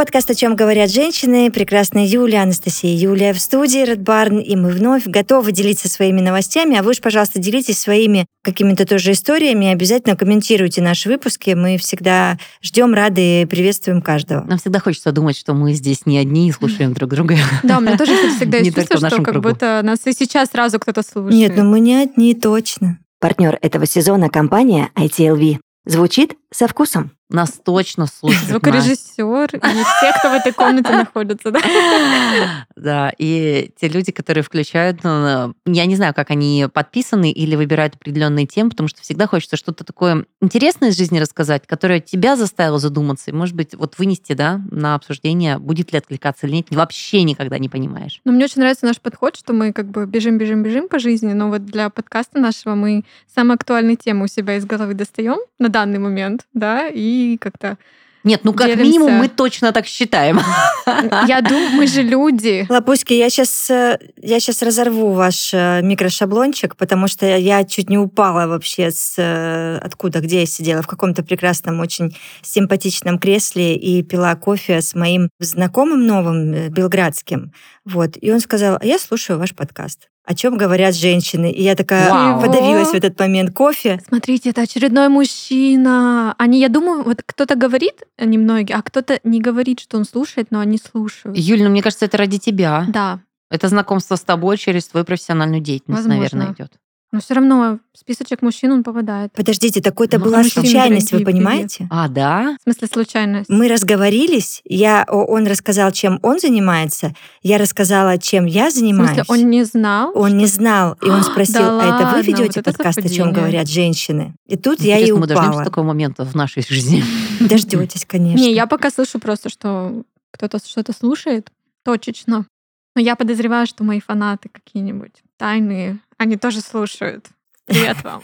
подкаст «О чем говорят женщины». Прекрасная Юлия, Анастасия Юлия в студии Red Barn, и мы вновь готовы делиться своими новостями. А вы уж, пожалуйста, делитесь своими какими-то тоже историями. Обязательно комментируйте наши выпуски. Мы всегда ждем, рады и приветствуем каждого. Нам всегда хочется думать, что мы здесь не одни и слушаем друг друга. Да, у меня тоже всегда есть чувство, что как будто нас и сейчас сразу кто-то слушает. Нет, ну мы не одни, точно. Партнер этого сезона – компания ITLV. Звучит со вкусом. Нас точно слушают. Звукорежиссер и все, кто в этой комнате находится, да? Да, и те люди, которые включают, ну, я не знаю, как они подписаны или выбирают определенные темы, потому что всегда хочется что-то такое интересное из жизни рассказать, которое тебя заставило задуматься, и, может быть, вот вынести, да, на обсуждение, будет ли откликаться или нет, вообще никогда не понимаешь. Но мне очень нравится наш подход, что мы как бы бежим, бежим, бежим по жизни, но вот для подкаста нашего мы самые актуальные темы у себя из головы достаем на данный момент, да, и как-то нет, ну как делимся. минимум мы точно так считаем. Я думаю, мы же люди. Лапуськи, я сейчас, э, я сейчас разорву ваш э, микрошаблончик, потому что я чуть не упала вообще с э, откуда, где я сидела, в каком-то прекрасном, очень симпатичном кресле и пила кофе с моим знакомым новым, белградским. Вот. И он сказал, а я слушаю ваш подкаст о чем говорят женщины. И я такая Вау. подавилась в этот момент кофе. Смотрите, это очередной мужчина. Они, я думаю, вот кто-то говорит, немногие, а кто-то не говорит, что он слушает, но они слушают. Юль, ну мне кажется, это ради тебя. Да. Это знакомство с тобой через твою профессиональную деятельность, Возможно. наверное, идет. Но все равно списочек мужчин он попадает. Подождите, такой-то ну, была случайность, вы понимаете? А, да? В смысле случайность? Мы разговорились, я, он рассказал, чем он занимается, я рассказала, чем я занимаюсь. В смысле, он не знал? Он не знал, и он спросил, да а это вы ведете вот подкаст, о чем говорят женщины? И тут Интересно, я и упала. мы дождемся такого момента в нашей жизни? Дождетесь, конечно. Не, я пока слышу просто, что кто-то что-то слушает точечно. Но я подозреваю, что мои фанаты какие-нибудь тайные они тоже слушают. Привет вам.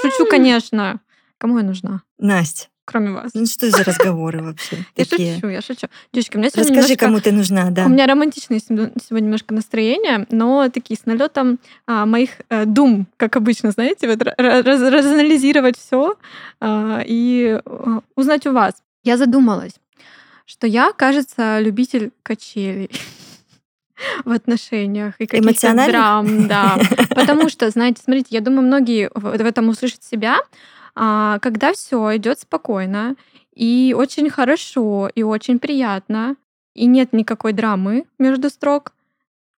Шучу, конечно. Кому я нужна? Настя. Кроме вас. Ну что за разговоры вообще? Я шучу, я шучу. Девочки, у меня сегодня Расскажи, кому ты нужна, да. У меня романтичное сегодня немножко настроение, но такие с налетом а, моих а, дум, как обычно, знаете, вот раз, разанализировать все а, и а, узнать у вас. Я задумалась, что я, кажется, любитель качелей в отношениях и каких-то драм, да. Потому что, знаете, смотрите, я думаю, многие в этом услышат себя, а, когда все идет спокойно и очень хорошо и очень приятно, и нет никакой драмы между строк,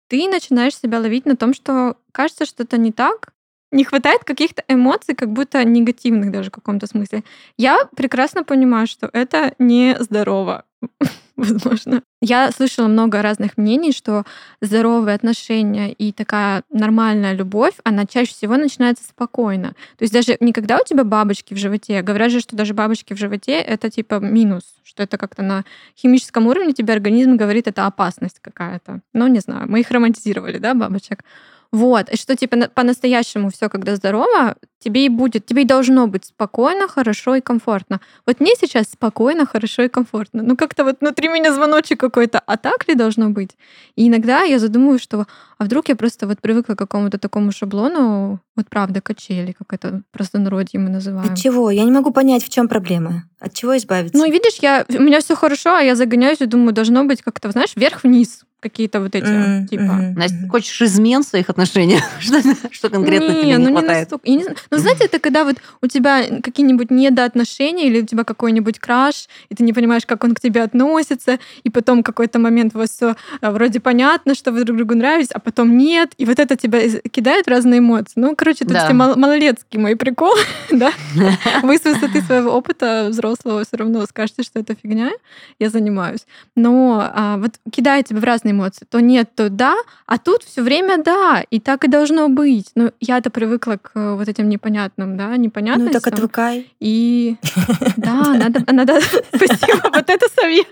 ты начинаешь себя ловить на том, что кажется что-то не так, не хватает каких-то эмоций, как будто негативных даже в каком-то смысле. Я прекрасно понимаю, что это не здорово. возможно. Я слышала много разных мнений, что здоровые отношения и такая нормальная любовь, она чаще всего начинается спокойно. То есть даже никогда у тебя бабочки в животе, говорят же, что даже бабочки в животе — это типа минус, что это как-то на химическом уровне тебе организм говорит, это опасность какая-то. Ну, не знаю, мы их романтизировали, да, бабочек? Вот, и что типа по-настоящему все, когда здорово, тебе и будет, тебе и должно быть спокойно, хорошо и комфортно. Вот мне сейчас спокойно, хорошо и комфортно. Ну как-то вот внутри меня звоночек какой-то, а так ли должно быть? И иногда я задумываюсь, что а вдруг я просто вот привыкла к какому-то такому шаблону, вот правда, качели, как это просто народе мы называем. От чего? Я не могу понять, в чем проблема. От чего избавиться? Ну, видишь, я, у меня все хорошо, а я загоняюсь и думаю, должно быть как-то, знаешь, вверх-вниз какие-то вот эти, mm-hmm. типа... Mm-hmm. Настя, хочешь измен в своих отношениях? что, что конкретно не, тебе не ну хватает? Не не Ну, знаете, это когда вот у тебя какие-нибудь недоотношения или у тебя какой-нибудь краш, и ты не понимаешь, как он к тебе относится, и потом какой-то момент у вас все а, вроде понятно, что вы друг другу нравитесь, а потом нет, и вот это тебя кидает в разные эмоции. Ну, короче, это да. все мал- малолетский мой прикол, да? Вы с высоты своего опыта взрослого все равно скажете, что это фигня, я занимаюсь. Но а, вот кидает тебя в разные эмоции. То нет, то да, а тут все время да, и так и должно быть. Но я-то привыкла к э, вот этим непонятным, да, непонятностям. Ну так отвыкай. И да, надо, надо, спасибо, вот это совет.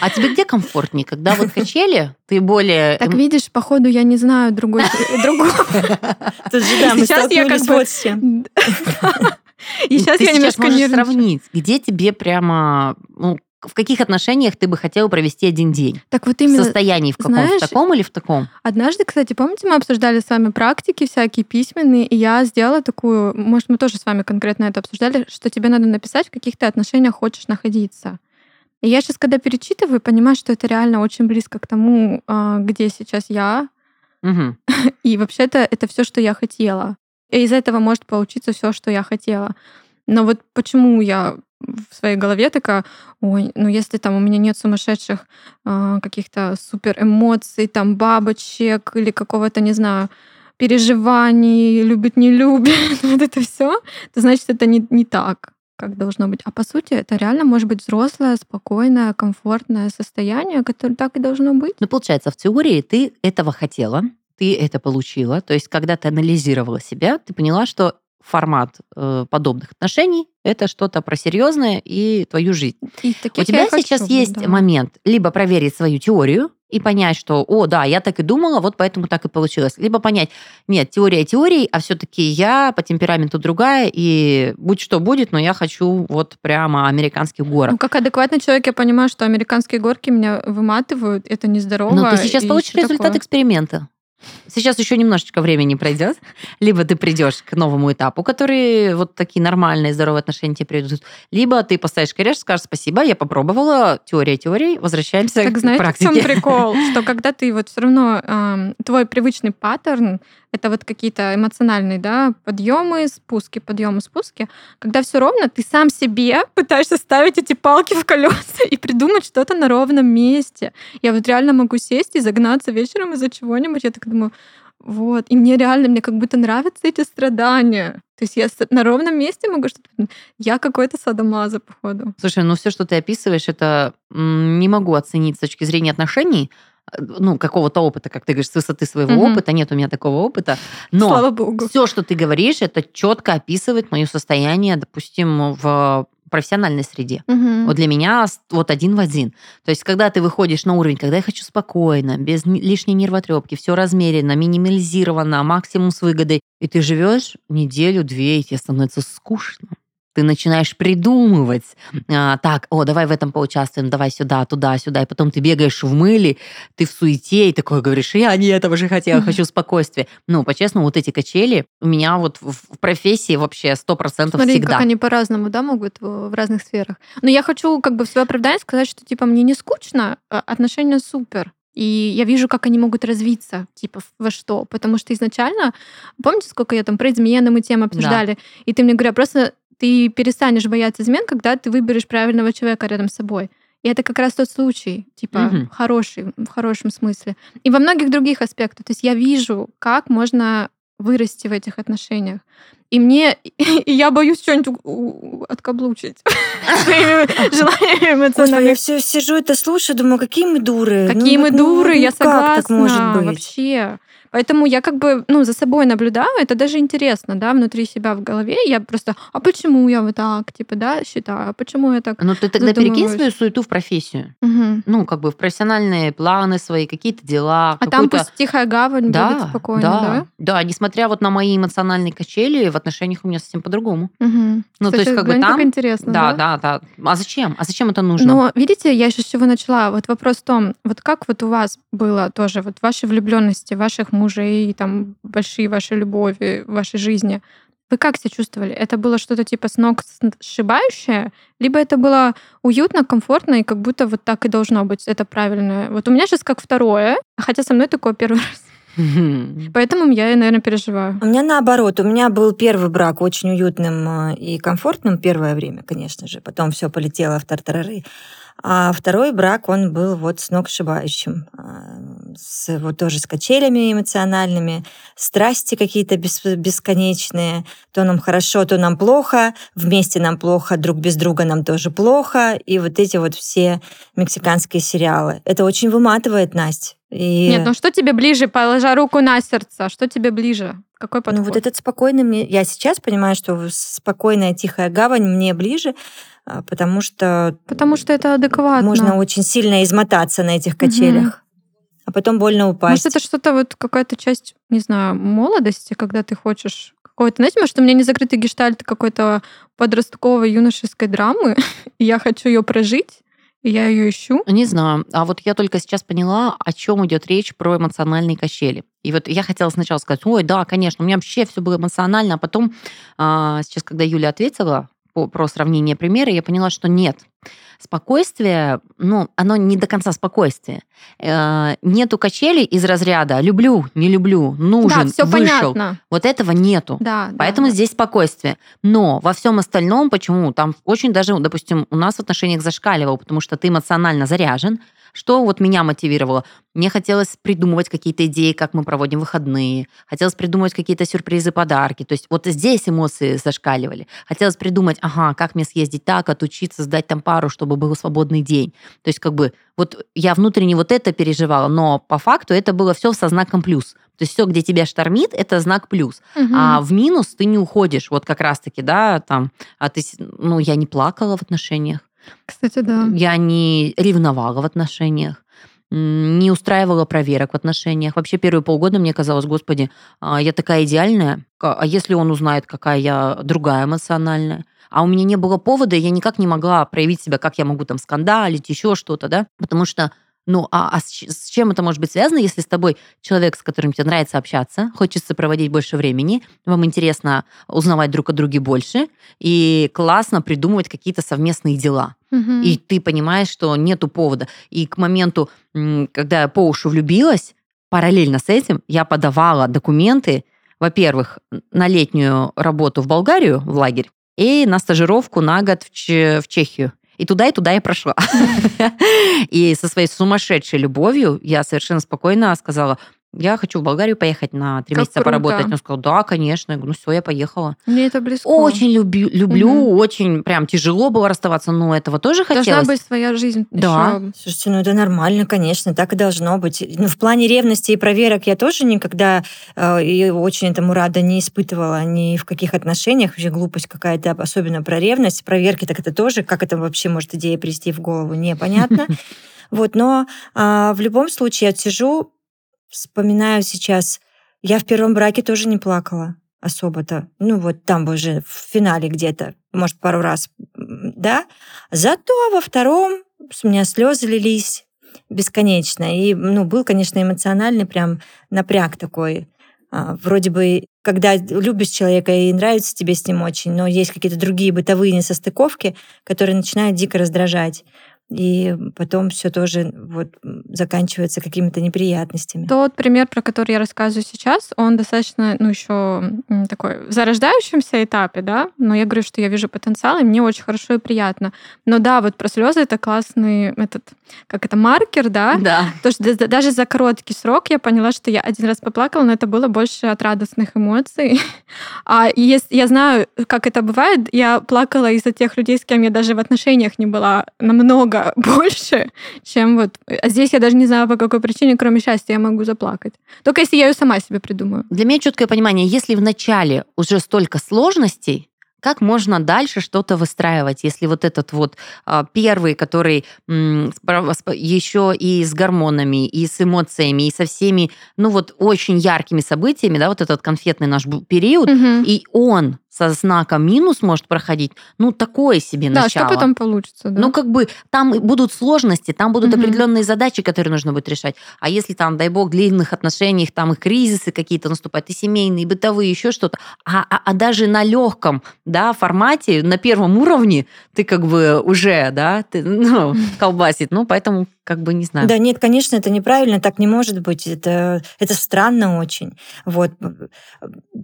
А тебе где комфортнее, когда вот качели, ты более... Так видишь, походу, я не знаю другой, другого. Сейчас я как бы... И сейчас я немножко можешь сравнить, где тебе прямо ну, в каких отношениях ты бы хотела провести один день? Так вот именно. В состоянии в каком? Знаешь, в таком или в таком? Однажды, кстати, помните, мы обсуждали с вами практики всякие письменные, и я сделала такую, может, мы тоже с вами конкретно это обсуждали, что тебе надо написать, в каких ты отношениях хочешь находиться. И я сейчас, когда перечитываю, понимаю, что это реально очень близко к тому, а, где сейчас я. Мгм. И вообще-то это все, что я хотела. И из этого может получиться все, что я хотела. Но вот почему я в своей голове такая, ой, ну если там у меня нет сумасшедших а, каких-то супер эмоций, там бабочек или какого-то, не знаю, переживаний, любит, не любит, вот это все, то значит это не, не так, как должно быть. А по сути это реально может быть взрослое, спокойное, комфортное состояние, которое так и должно быть. Ну, получается, в теории ты этого хотела, ты это получила. То есть, когда ты анализировала себя, ты поняла, что формат э, подобных отношений это что-то про серьезное и твою жизнь. И У тебя хочу сейчас быть, есть да. момент либо проверить свою теорию и понять, что, о, да, я так и думала, вот поэтому так и получилось. Либо понять, нет, теория теорией, а все-таки я по темпераменту другая, и будь что будет, но я хочу вот прямо американских горок. Ну, как адекватный человек, я понимаю, что американские горки меня выматывают, это нездорово. Ну, ты сейчас получишь результат такое. эксперимента. Сейчас еще немножечко времени пройдет, либо ты придешь к новому этапу, который вот такие нормальные, здоровые отношения тебе приведут, либо ты поставишь крест, скажешь спасибо, я попробовала, теория теории, возвращаемся Так к знаете, в практике. чем прикол? Что когда ты вот все равно ам, твой привычный паттерн это вот какие-то эмоциональные, да, подъемы, спуски, подъемы, спуски. Когда все ровно, ты сам себе пытаешься ставить эти палки в колеса и придумать что-то на ровном месте. Я вот реально могу сесть и загнаться вечером из-за чего-нибудь. Я так думаю, вот. И мне реально, мне как будто нравятся эти страдания. То есть я на ровном месте могу что-то... Я какой-то садомаза, походу. Слушай, ну все, что ты описываешь, это не могу оценить с точки зрения отношений, ну, какого-то опыта, как ты говоришь, с высоты своего Мгм. опыта. Нет у меня такого опыта. Но Слава богу. все, что ты говоришь, это четко описывает мое состояние, допустим, в профессиональной среде. Мгм. Вот для меня вот один в один. То есть, когда ты выходишь на уровень, когда я хочу спокойно, без лишней нервотрепки, все размеренно, минимализировано, максимум с выгодой, и ты живешь неделю-две, и тебе становится скучно. Ты начинаешь придумывать, а, так, о, давай в этом поучаствуем, давай сюда, туда, сюда, и потом ты бегаешь в мыле, ты в суете, и такой говоришь, я не этого же хотела, хочу спокойствия. Ну, по-честному, вот эти качели у меня вот в профессии вообще 100% Смотри, всегда. как они по-разному, да, могут в, разных сферах. Но я хочу как бы в свое оправдание сказать, что типа мне не скучно, а отношения супер. И я вижу, как они могут развиться, типа, во что. Потому что изначально, помните, сколько я там про измены мы тему обсуждали, и ты мне говорила, просто ты перестанешь бояться измен, когда ты выберешь правильного человека рядом с собой. И это как раз тот случай, типа, Мгм. хороший, в хорошем смысле. И во многих других аспектах. То есть я вижу, как можно вырасти в этих отношениях. И мне, и я боюсь что-нибудь откаблучить желаниями Господи, я все сижу это слушаю, думаю, какие мы дуры. Ну Какие мы вот, ну, дуры, ну я как согласна. так может быть? Вообще. Поэтому я как бы, ну, за собой наблюдаю, это даже интересно, да, внутри себя в голове. Я просто, а почему я вот так, типа, да, считаю, а почему я так? Ну, ты тогда перекинь свою суету в профессию. Мгм. Ну, как бы в профессиональные планы свои, какие-то дела. А там пусть тихая гавань да, будет спокойно, да, да? да, несмотря вот на мои эмоциональные качели, в отношениях у меня совсем по-другому. Мгм. Ну, то Кстати, есть как бы глянь, там... интересно, да, да, да. А зачем? А зачем это нужно? Но видите, я еще с чего начала. Вот вопрос в том, вот как вот у вас было тоже вот ваши влюбленности, ваших мужей, там большие ваши любови в вашей жизни. Вы как себя чувствовали? Это было что-то типа с ног сшибающее, либо это было уютно, комфортно и как будто вот так и должно быть. Это правильно. Вот у меня сейчас как второе, хотя со мной такое первый раз. Поэтому я, наверное, переживаю. У меня наоборот, у меня был первый брак очень уютным э, и комфортным первое время, конечно же. Потом все полетело в тартарары. А второй брак, он был вот сногсшибающим. А, С, вот тоже с качелями эмоциональными, страсти какие-то бес- бесконечные. То нам хорошо, то нам плохо. Вместе нам плохо, друг без друга нам тоже плохо. И вот эти вот все мексиканские сериалы. Это очень выматывает, Настя. И... Нет, ну что тебе ближе, положа руку на сердце? Что тебе ближе? Какой подход? Ну вот этот спокойный мне... Я сейчас понимаю, что спокойная тихая гавань мне ближе, а, потому что Потому что это адекватно. можно очень сильно измотаться на этих качелях, а потом больно упасть. Может, это что-то вот какая-то часть, не знаю, молодости, когда ты хочешь какой-то, знаете, может, у меня не закрытый гештальт какой-то подростковой юношеской драмы, и я хочу ее прожить, я ее ищу. Не знаю. А вот я только сейчас поняла, о чем идет речь про эмоциональные качели. И вот я хотела сначала сказать, ой, да, конечно, у меня вообще все было эмоционально, а потом, а, сейчас, когда Юля ответила, про сравнение примера, я поняла, что нет. Спокойствие, ну, оно не до конца спокойствие. Э, нету качелей из разряда «люблю, не люблю, нужен, да, все вышел». понятно. Вот этого нету. Да, Поэтому да, здесь спокойствие. Но во всем остальном, почему? Там очень даже, допустим, у нас в отношениях зашкаливал, потому что ты эмоционально заряжен, что вот меня мотивировало? Мне хотелось придумывать какие-то идеи, как мы проводим выходные. Хотелось придумывать какие-то сюрпризы, подарки. То есть вот здесь эмоции зашкаливали. Хотелось придумать, ага, как мне съездить так, отучиться, сдать там пару, чтобы был свободный день. То есть как бы вот я внутренне вот это переживала, но по факту это было все со знаком плюс. То есть все, где тебя штормит, это знак плюс. Угу. А в минус ты не уходишь. Вот как раз-таки, да, там, а ты, ну, я не плакала в отношениях. Кстати, да. Я не ревновала в отношениях, не устраивала проверок в отношениях. Вообще первые полгода мне казалось, господи, а, я такая идеальная, а если он узнает, какая я другая эмоциональная? А у меня не было повода, я никак не могла проявить себя, как я могу там скандалить, еще что-то, да? Потому что ну, а, а с чем это может быть связано, если с тобой человек, с которым тебе нравится общаться, хочется проводить больше времени, вам интересно узнавать друг о друге больше, и классно придумывать какие-то совместные дела. Угу. И ты понимаешь, что нету повода. И к моменту, когда я по уши влюбилась, параллельно с этим я подавала документы, во-первых, на летнюю работу в Болгарию, в лагерь, и на стажировку на год в, Ч- в Чехию. И туда, и туда я прошла. И со своей сумасшедшей любовью я совершенно спокойно сказала, я хочу в Болгарию поехать на три Как месяца круто. поработать. Он сказал, да, конечно. Я говорю, ну все, я поехала. Мне это близко. Очень люблю, люблю Мгм. очень прям тяжело было расставаться, но этого тоже Должна хотелось. быть своя жизнь. Да. ещё. Слушайте, ну это нормально, конечно, так и должно быть. Ну, в плане ревности и проверок я тоже никогда э, и очень этому рада не испытывала ни в каких отношениях. Вообще глупость какая-то, особенно про ревность. Проверки так это тоже, как это вообще может идея прийти в голову, непонятно. Вот, но а, в любом случае я сижу, вспоминаю сейчас, я в первом браке тоже не плакала особо-то. Ну вот там уже в финале где-то, может, пару раз, да. Зато во втором у меня слезы лились бесконечно. И, ну, был, конечно, эмоциональный прям напряг такой. А, Вроде бы, когда любишь человека и нравится тебе с ним очень, но есть какие-то другие бытовые несостыковки, которые начинают дико раздражать. И потом все тоже вот заканчивается какими-то неприятностями. Тот пример, про который я рассказываю сейчас, он достаточно, ну, еще такой в зарождающемся этапе, да, но я говорю, что я вижу потенциал, и мне очень хорошо и приятно. Но да, вот про слезы это классный этот, как это, маркер, да, Да. Потому что да- даже за короткий срок я поняла, что я один раз поплакала, но это было больше от радостных эмоций. А если я знаю, как это бывает, я плакала из-за тех людей, с кем я даже в отношениях не была намного больше, чем вот... А здесь я даже не знаю, по какой причине, кроме счастья, я могу заплакать. Только если я ее сама себе придумаю. Для меня четкое понимание, если в начале уже столько сложностей, как можно дальше что-то выстраивать, если вот этот вот а, первый, который еще и с гормонами, и с эмоциями, и со всеми, ну вот очень яркими событиями, да, вот этот конфетный наш период, Мгм. и он со знаком минус может проходить, ну такое себе Да, начало. что потом получится, да? Ну, как бы там будут сложности, там будут Мгм. определенные задачи, которые нужно будет решать. А если там, дай бог, длинных отношениях, там и кризисы какие-то наступают, и семейные, и бытовые, еще что-то. А, а- а даже на легком да, формате, на первом уровне, ты как бы уже, да, ты, ну, колбасит. Ну, поэтому, как бы, не знаю. Да, нет, конечно, это неправильно, так не может быть. Это, это странно очень. Вот.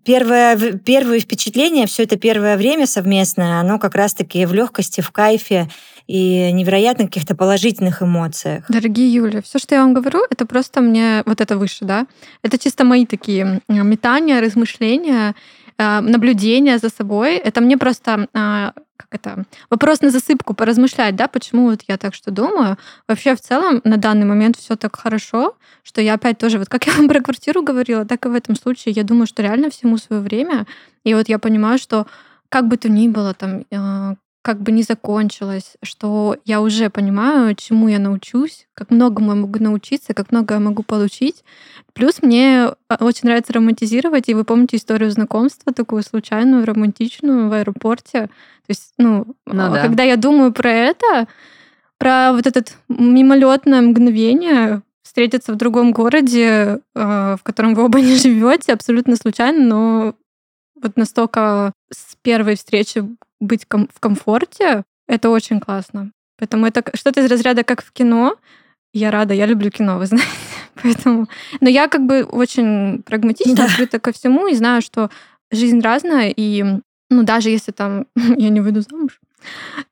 Первое, первые впечатления, все это первое время совместное, оно как раз-таки в легкости, в кайфе и невероятно каких-то положительных эмоциях. Дорогие Юля, все, что я вам говорю, это просто мне вот это выше, да? Это чисто мои такие метания, размышления, э, наблюдения за собой. Это мне просто а, как это вопрос на засыпку поразмышлять, да, почему вот я так что думаю. Вообще в целом на данный момент все так хорошо, что я опять тоже вот как я вам про квартиру говорила, так и в этом случае я думаю, что реально всему свое время. И вот я понимаю, что как бы то ни было там э, как бы не закончилось, что я уже понимаю, чему я научусь, как многому я могу научиться, как много я могу получить. Плюс мне а, очень нравится романтизировать, и вы помните историю знакомства, такую случайную, романтичную в аэропорте. То есть, ну, Ну а, да. когда я думаю про это, про вот это мимолетное мгновение, встретиться в другом городе, э, в котором вы оба не живете, абсолютно случайно, но вот настолько с первой встречи быть ком- в комфорте, это очень классно. Поэтому это что-то из разряда как в кино. Я рада, я люблю кино, вы знаете. Поэтому... Но я как бы очень прагматично да. открыта ко всему и знаю, что жизнь разная, и ну, даже если там я не выйду замуж,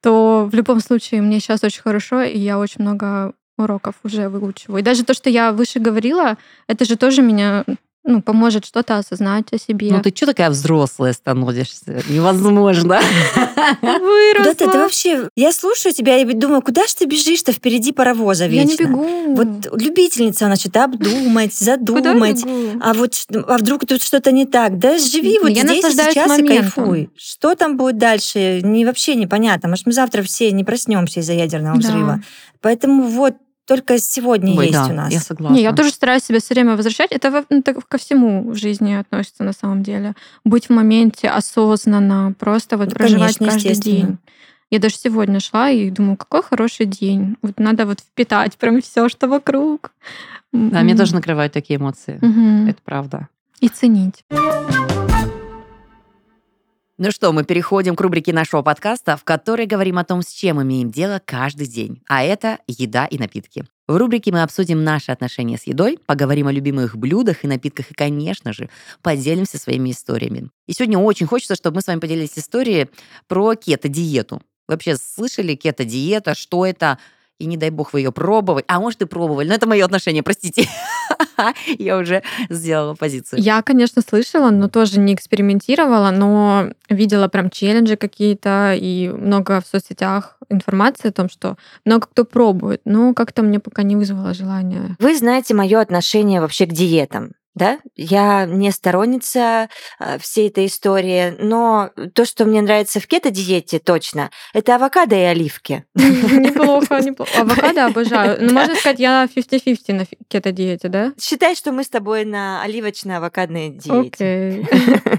то в любом случае мне сейчас очень хорошо, и я очень много уроков уже выучиваю. И даже то, что я выше говорила, это же тоже меня ну, поможет что-то осознать о себе. Ну, ты что такая взрослая становишься? Невозможно. Выросла. Да ты, вообще... Я слушаю тебя и думаю, куда же ты бежишь-то впереди паровоза вечно? Я не бегу. Вот любительница, значит, обдумать, задумать. А вот а вдруг тут что-то не так? Да живи вот я здесь и сейчас моментом. и кайфуй. Что там будет дальше? Не, вообще непонятно. Может, мы завтра все не проснемся из-за ядерного да. взрыва. Поэтому вот только сегодня Ой, есть да, у нас. Я согласна. Не, я тоже стараюсь себя все время возвращать. Это, это ко всему в жизни относится на самом деле. Быть в моменте осознанно, просто вот ну, проживать конечно, каждый день. Я даже сегодня шла и думаю, какой хороший день. Вот надо вот впитать прям все, что вокруг. Да, mm-hmm. мне тоже накрывают такие эмоции. Mm-hmm. Это правда. И ценить. Ну что, мы переходим к рубрике нашего подкаста, в которой говорим о том, с чем имеем дело каждый день. А это еда и напитки. В рубрике мы обсудим наши отношения с едой, поговорим о любимых блюдах и напитках и, конечно же, поделимся своими историями. И сегодня очень хочется, чтобы мы с вами поделились историей про кето-диету. Вообще слышали кето-диета, что это? И не дай бог вы ее пробовали. А может, и пробовали, но это мое отношение, простите. Я уже сделала позицию. Я, конечно, слышала, но тоже не экспериментировала, но видела прям челленджи какие-то и много в соцсетях информации о том, что много кто пробует, но как-то мне пока не вызвало желания. Вы знаете мое отношение вообще к диетам да, я не сторонница э, всей этой истории, но то, что мне нравится в кето-диете точно, это авокадо и оливки. Неплохо, неплохо. Авокадо обожаю. Ну, можно сказать, я 50-50 на кето-диете, да? Считай, что мы с тобой на оливочно-авокадной диете.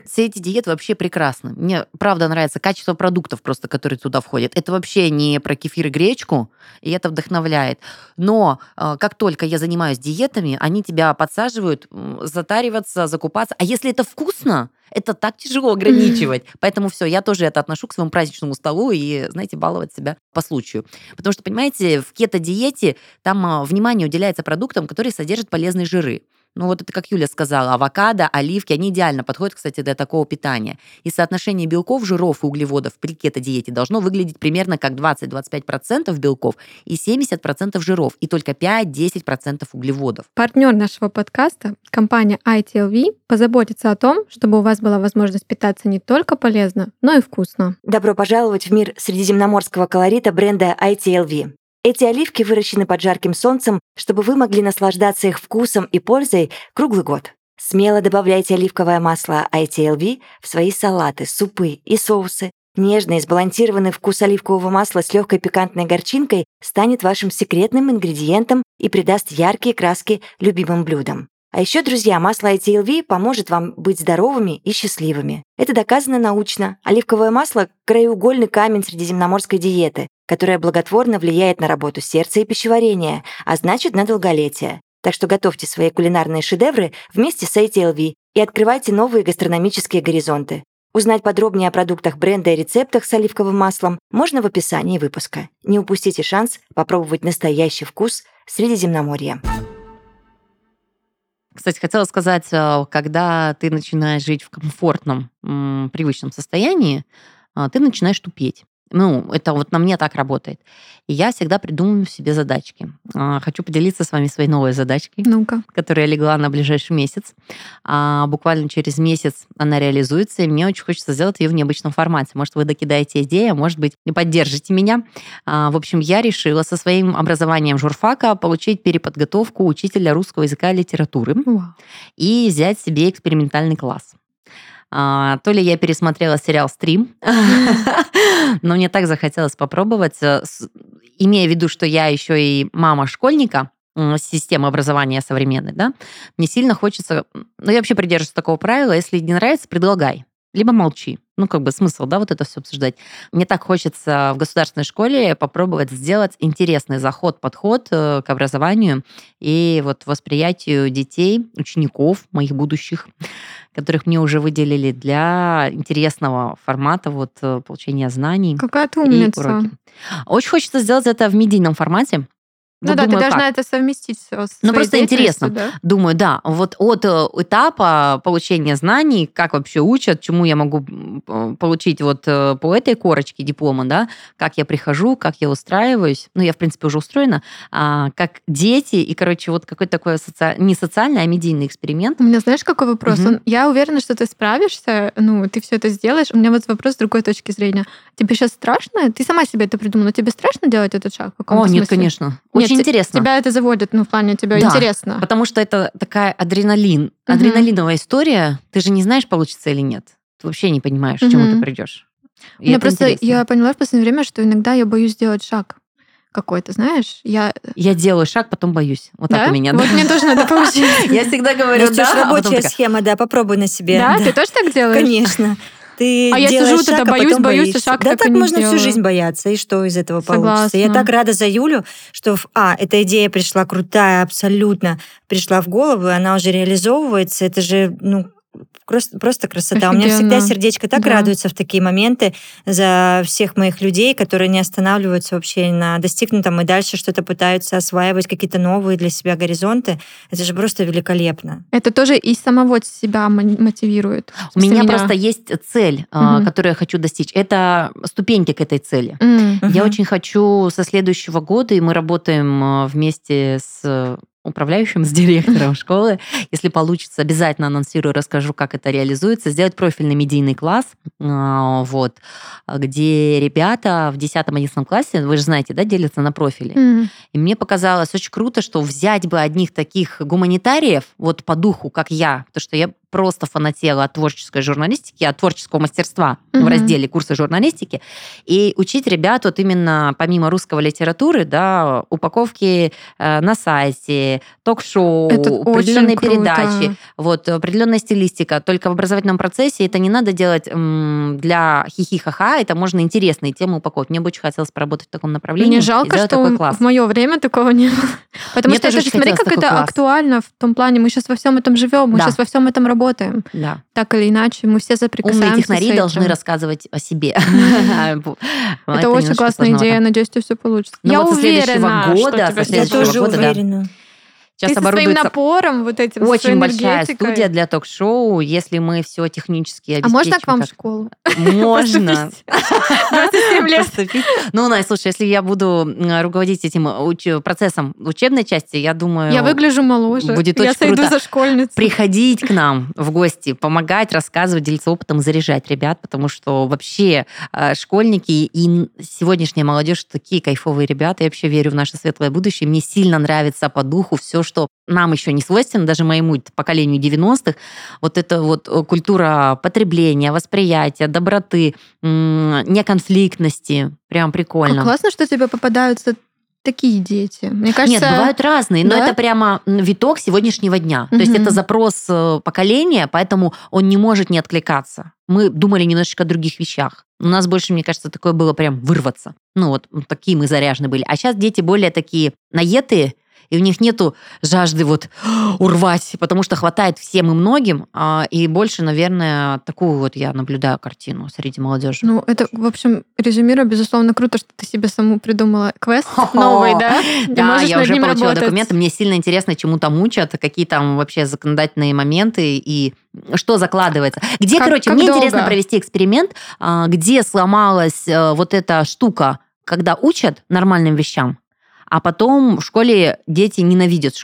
Все эти диеты вообще прекрасны. Мне, правда, нравится качество продуктов просто, которые туда входят. Это вообще не про кефир и гречку, и это вдохновляет. Но э, как только я занимаюсь диетами, они тебя подсаживают затариваться, закупаться. А если это вкусно, это так тяжело ограничивать. Поэтому все, я тоже это отношу к своему праздничному столу и, знаете, баловать себя по случаю. Потому что, понимаете, в кето-диете там а, внимание уделяется продуктам, которые содержат полезные жиры. Ну вот это, как Юля сказала, авокадо, оливки, они идеально подходят, кстати, для такого питания. И соотношение белков, жиров и углеводов при кето-диете должно выглядеть примерно как 20-25% белков и 70% жиров, и только 5-10% углеводов. Партнер нашего подкаста, компания ITLV, позаботится о том, чтобы у вас была возможность питаться не только полезно, но и вкусно. Добро пожаловать в мир средиземноморского колорита бренда ITLV. Эти оливки выращены под жарким солнцем, чтобы вы могли наслаждаться их вкусом и пользой круглый год. Смело добавляйте оливковое масло ITLV в свои салаты, супы и соусы. Нежный, сбалансированный вкус оливкового масла с легкой пикантной горчинкой станет вашим секретным ингредиентом и придаст яркие краски любимым блюдам. А еще, друзья, масло ITLV поможет вам быть здоровыми и счастливыми. Это доказано научно. Оливковое масло – краеугольный камень средиземноморской диеты, которая благотворно влияет на работу сердца и пищеварения, а значит, на долголетие. Так что готовьте свои кулинарные шедевры вместе с ITLV и открывайте новые гастрономические горизонты. Узнать подробнее о продуктах бренда и рецептах с оливковым маслом можно в описании выпуска. Не упустите шанс попробовать настоящий вкус Средиземноморья. Кстати, хотела сказать, э, когда ты начинаешь жить в комфортном, привычном состоянии, э, ты начинаешь тупеть. Ну, это вот на мне так работает. И я всегда придумываю себе задачки. А, хочу поделиться с вами своей новой задачкой, ну-ка. которая легла на ближайший месяц. А, буквально через месяц она реализуется, и мне очень хочется сделать ее в необычном формате. Может, вы докидаете идею, а может быть, не поддержите меня. В общем, я решила со своим образованием журфака получить переподготовку учителя русского языка и литературы wow. и взять себе экспериментальный класс. А, то ли я пересмотрела сериал «Стрим», но мне так захотелось попробовать, э, имея в виду, что я еще и мама школьника, системы образования современной, да, мне сильно хочется, ну, я вообще придерживаюсь такого правила, если не нравится, предлагай, либо молчи. Ну, как бы смысл, да, вот это все обсуждать. Мне так хочется в государственной школе попробовать сделать интересный заход, подход э, к образованию и вот восприятию детей, учеников, моих будущих, которых мне уже выделили для интересного формата вот э, получения знаний. Какая ты умница. Очень хочется сделать это в медийном формате. Ну Вот да, думаю, ты должна как. это совместить с Ну, своей просто интересно. да? Думаю, да, вот от э, этапа получения знаний, как вообще учат, чему я могу получить вот э, по этой корочке диплома, да, как я прихожу, как я устраиваюсь, ну, я, в принципе, уже устроена, а, как дети, и, короче, вот какой-то такой соци- не социальный, а медийный эксперимент. У меня знаешь, какой вопрос? Мгм. Он- Я уверена, что ты справишься, ну, ты все это сделаешь. У меня вот вопрос с другой точки зрения. Тебе сейчас страшно? Ты сама себе это придумала. Тебе страшно делать этот шаг? в О, каком-то нет, смысле? конечно. Нет, Очень те- интересно. Тебя это заводит, ну, в плане тебе Да. интересно. Потому что это такая адреналин, Мгм. адреналиновая история. Ты же не знаешь, получится или нет. Ты вообще не понимаешь, к чему ты придешь. У меня просто, я поняла в последнее время, что иногда я боюсь сделать шаг какой-то, знаешь? Я... Я делаю шаг, потом боюсь. Вот так да? у меня. Вот да. мне тоже надо получить. Я всегда говорю, да, а потом рабочая схема, да, попробуй на себе. Да, ты тоже так делаешь? Конечно. Ты А я сижу, тогда шаг, а боюсь, потом боюсь, боишься. шаг Да так так можно всю жизнь бояться, и что из этого получится? Я Согласна. так рада за Юлю, что, а, эта идея пришла крутая, абсолютно пришла в голову, и она уже реализовывается. Это же, ну, просто, просто красота. У меня всегда Офигенно. сердечко так Да. радуется в такие моменты за всех моих людей, которые не останавливаются вообще на достигнутом и дальше что-то пытаются осваивать, какие-то новые для себя горизонты. Это же просто великолепно. Это тоже и самого себя мо- мотивирует. У смысле, меня просто есть цель, Мгм. которую я хочу достичь. Это ступеньки к этой цели. М. Я очень хочу со следующего года, и мы работаем а, вместе с управляющим, с директором школы. Если получится, обязательно анонсирую, расскажу, как это реализуется. Сделать профильный медийный класс, а, вот, где ребята в 10-11 классе, вы же знаете, да, делятся на профили. И мне показалось очень круто, что взять бы одних таких гуманитариев, вот по духу, как я, потому что я просто фанатела от творческой журналистики, от творческого мастерства в Мгм. разделе курса журналистики, и учить ребят вот именно помимо русского литературы, да, упаковки э, на сайте, ток-шоу, Это определенные передачи, вот определенная стилистика. Только в образовательном процессе это не надо делать м, для хихи-ха-ха, это можно интересные темы упаковать. Мне бы очень хотелось поработать в таком направлении. Мне жалко, что такой в- класс. в мое время такого не было. Потому Мне что это смотри, как это класс. актуально в том плане. Мы сейчас во всем этом живем, мы Да. сейчас во всем этом работаем. Да. Так или иначе, мы все соприкасаемся Умные технари с этим. должны рассказывать о себе. Это, очень классная идея, надеюсь, у тебя все получится. Ну Я вот со следующего уверена, что года, со Я тоже уверена. Сейчас Ты со своим оборудуется напором вот этим, очень большая студия для ток-шоу, если мы все технически А можно к вам в обеспечим, школу? как- Можно. Поступить? 27 лет. Поступить. Ну, Настя, слушай, если я буду руководить этим уч- процессом учебной части, я думаю... Я выгляжу моложе. будет Я очень сойду круто. за школьницу. приходить к нам в гости, помогать, рассказывать, делиться опытом, заряжать ребят, потому что вообще э, школьники и сегодняшняя молодежь такие кайфовые ребята. Я вообще верю в наше светлое будущее. Мне сильно нравится по духу все, что нам еще не свойственно, даже моему поколению 90-х. Вот эта вот э, культура потребления, восприятия, доброты, неконфликтности. Прям прикольно. Как классно, что тебе попадаются такие дети. Мне кажется... Нет, бывают разные, но Да? это прямо виток сегодняшнего дня. То есть это запрос э, поколения, поэтому он не может не откликаться. Мы думали немножечко о других вещах. У нас больше, мне кажется, такое было прям вырваться. Ну вот такие мы заряжены были. А сейчас дети более такие наетые, и у них нету жажды вот урвать, потому что хватает всем и многим, а, и больше, наверное, такую вот я наблюдаю картину среди молодежи. Ну, это, в общем, резюмируя, безусловно, круто, что ты себе саму придумала квест новый, да? Да, я уже получила работать. документы. Мне сильно интересно, чему там учат, какие там вообще законодательные моменты и что закладывается. Где, Как- короче, как мне долго? интересно провести эксперимент, а, где сломалась э, вот эта штука, когда учат нормальным вещам, а потом в школе дети ненавидят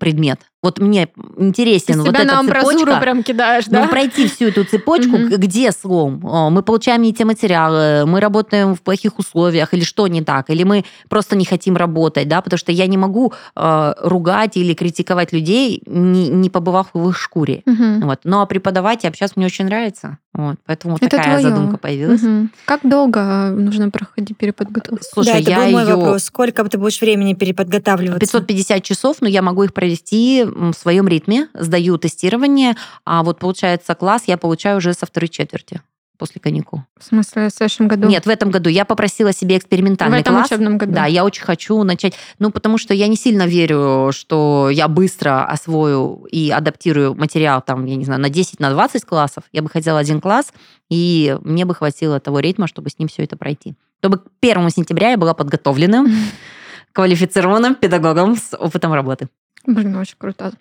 предмет. Вот мне Ты интересен вот себя эта на цепочка. прям кидаешь, Ну, да? пройти всю эту цепочку, где слом? О, Мы получаем не те материалы, мы работаем в плохих условиях, или что не так, или мы просто не хотим работать, да, потому что я не могу э, ругать или критиковать людей, не, не побывав в их шкуре. Вот. Ну, а преподавать я сейчас мне очень нравится. Вот. Поэтому Это такая твоё. задумка появилась. Мгм. Как долго нужно проходить переподготовку? Слушай, да, это я был мой её- вопрос. Сколько ты будешь времени переподготавливаться? 550 часов, но я могу их провести в своем ритме, сдаю тестирование, а вот получается класс я получаю уже со второй четверти. После каникул. В смысле, в следующем году? Нет, в этом году я попросила себе экспериментальный в этом класс. учебном году. Да, я очень хочу начать. Ну, потому что я не сильно верю, что я быстро освою и адаптирую материал, там, я не знаю, на 10, на 20 классов. Я бы хотела один класс, и мне бы хватило того ритма, чтобы с ним все это пройти. Чтобы к 1 сентября я была подготовленным, квалифицированным педагогом с опытом работы. Блин, очень круто.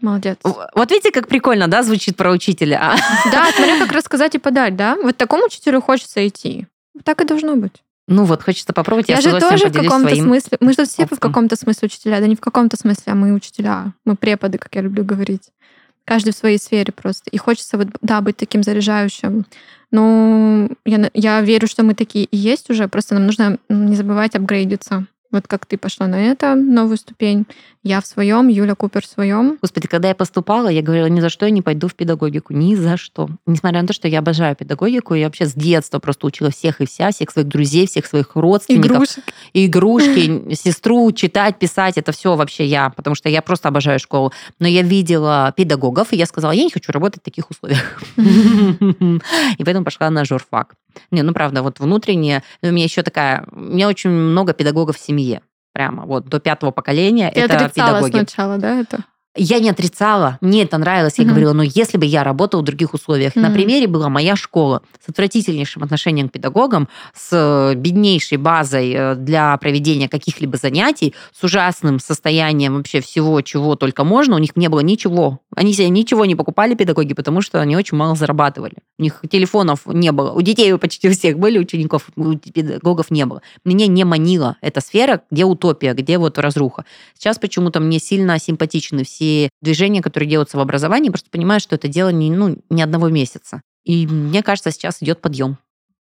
Молодец. Вот видите, как прикольно, да, звучит про учителя. А? Да, смотря как рассказать и подать, да? Вот такому учителю хочется идти. Так и должно быть. Ну вот, хочется попробовать, я, я же тоже в каком-то смысле... Мы же все в опытом. каком-то смысле учителя, да не в каком-то смысле, а мы учителя. Мы преподы, как я люблю говорить. Каждый в своей сфере просто. И хочется, вот, да, быть таким заряжающим. Ну, я, я верю, что мы такие и есть уже. Просто нам нужно не забывать апгрейдиться. Вот как ты пошла на это, новую ступень. Я в своем, Юля Купер в своем. Господи, когда я поступала, я говорила, ни за что я не пойду в педагогику, ни за что. Несмотря на то, что я обожаю педагогику, я вообще с детства просто учила всех и вся, всех своих друзей, всех своих родственников. Игрушек. Игрушки, сестру, читать, писать, это все вообще я, потому что я просто обожаю школу. Но я видела педагогов, и я сказала, я не хочу работать в таких условиях. И поэтому пошла на журфак. Не, ну правда, вот внутренне, у меня еще такая, у меня очень много педагогов в семье. Прямо вот до пятого поколения Ты это педагоги. сначала, да, это? Я не отрицала, мне это нравилось. Я Мгм. говорила, но если бы я работала в других условиях. На Мгм. примере была моя школа с отвратительнейшим отношением к педагогам, с э, беднейшей базой э, для проведения каких-либо занятий, с ужасным состоянием вообще всего, чего только можно. У них не было ничего. Они себе ничего не покупали, педагоги, потому что они очень мало зарабатывали. У них телефонов не было. У детей почти у всех были, учеников, у педагогов не было. Меня не манила эта сфера, где утопия, где вот разруха. Сейчас почему-то мне сильно симпатичны все движения, которые делаются в образовании, просто понимаю, что это дело не, ну, не одного месяца. И мне кажется, сейчас идет подъем.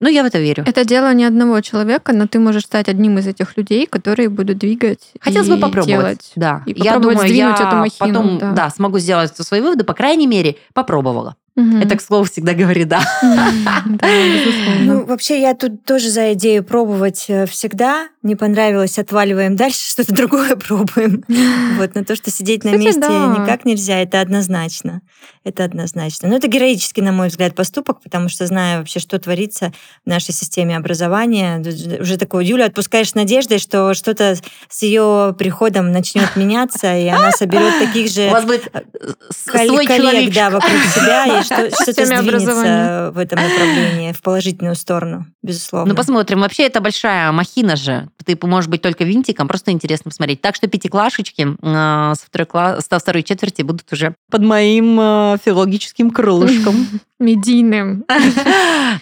Ну, я в это верю. Это дело не одного человека, но ты можешь стать одним из этих людей, которые будут двигать Хотелось и бы попробовать. делать. Да. И я попробовать думаю, сдвинуть я эту махину, потом да. да, смогу сделать свои выводы, по крайней мере, попробовала. Мгм. Это, к слову, всегда говорит да. Ну, вообще, я тут тоже за идею пробовать э, всегда. Не понравилось, отваливаем дальше, что-то другое пробуем. Вот, на то, что сидеть на месте да. никак нельзя, это однозначно. Это однозначно. Но это героический, на мой взгляд, поступок, потому что зная вообще, что творится в нашей системе образования, уже такое, Юля, отпускаешь надеждой, что что-то с ее приходом начнет меняться, и она соберет таких У же вас будет э, коллег, человек. да, вокруг себя, и что, что-то сдвинется в этом направлении, в положительную сторону, безусловно. Ну, посмотрим. Вообще, это большая махина же. Ты можешь быть только винтиком, просто интересно посмотреть. Так что пятиклашечки э, со второй, класс, со второй четверти будут уже под моим э, филологическим крылышком. Медийным.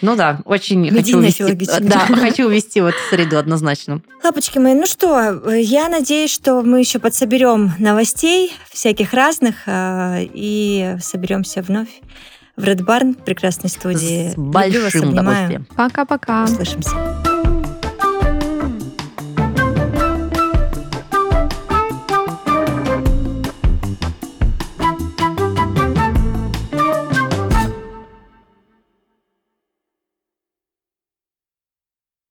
Ну да, очень хочу Медийно увести. Да, хочу увести в эту среду однозначно. Лапочки мои, ну что, я надеюсь, что мы еще подсоберем новостей всяких разных э, и соберемся вновь в Red Barn, прекрасной студии. С Люблю вас, большим обнимаю. удовольствием. Пока-пока. Услышимся.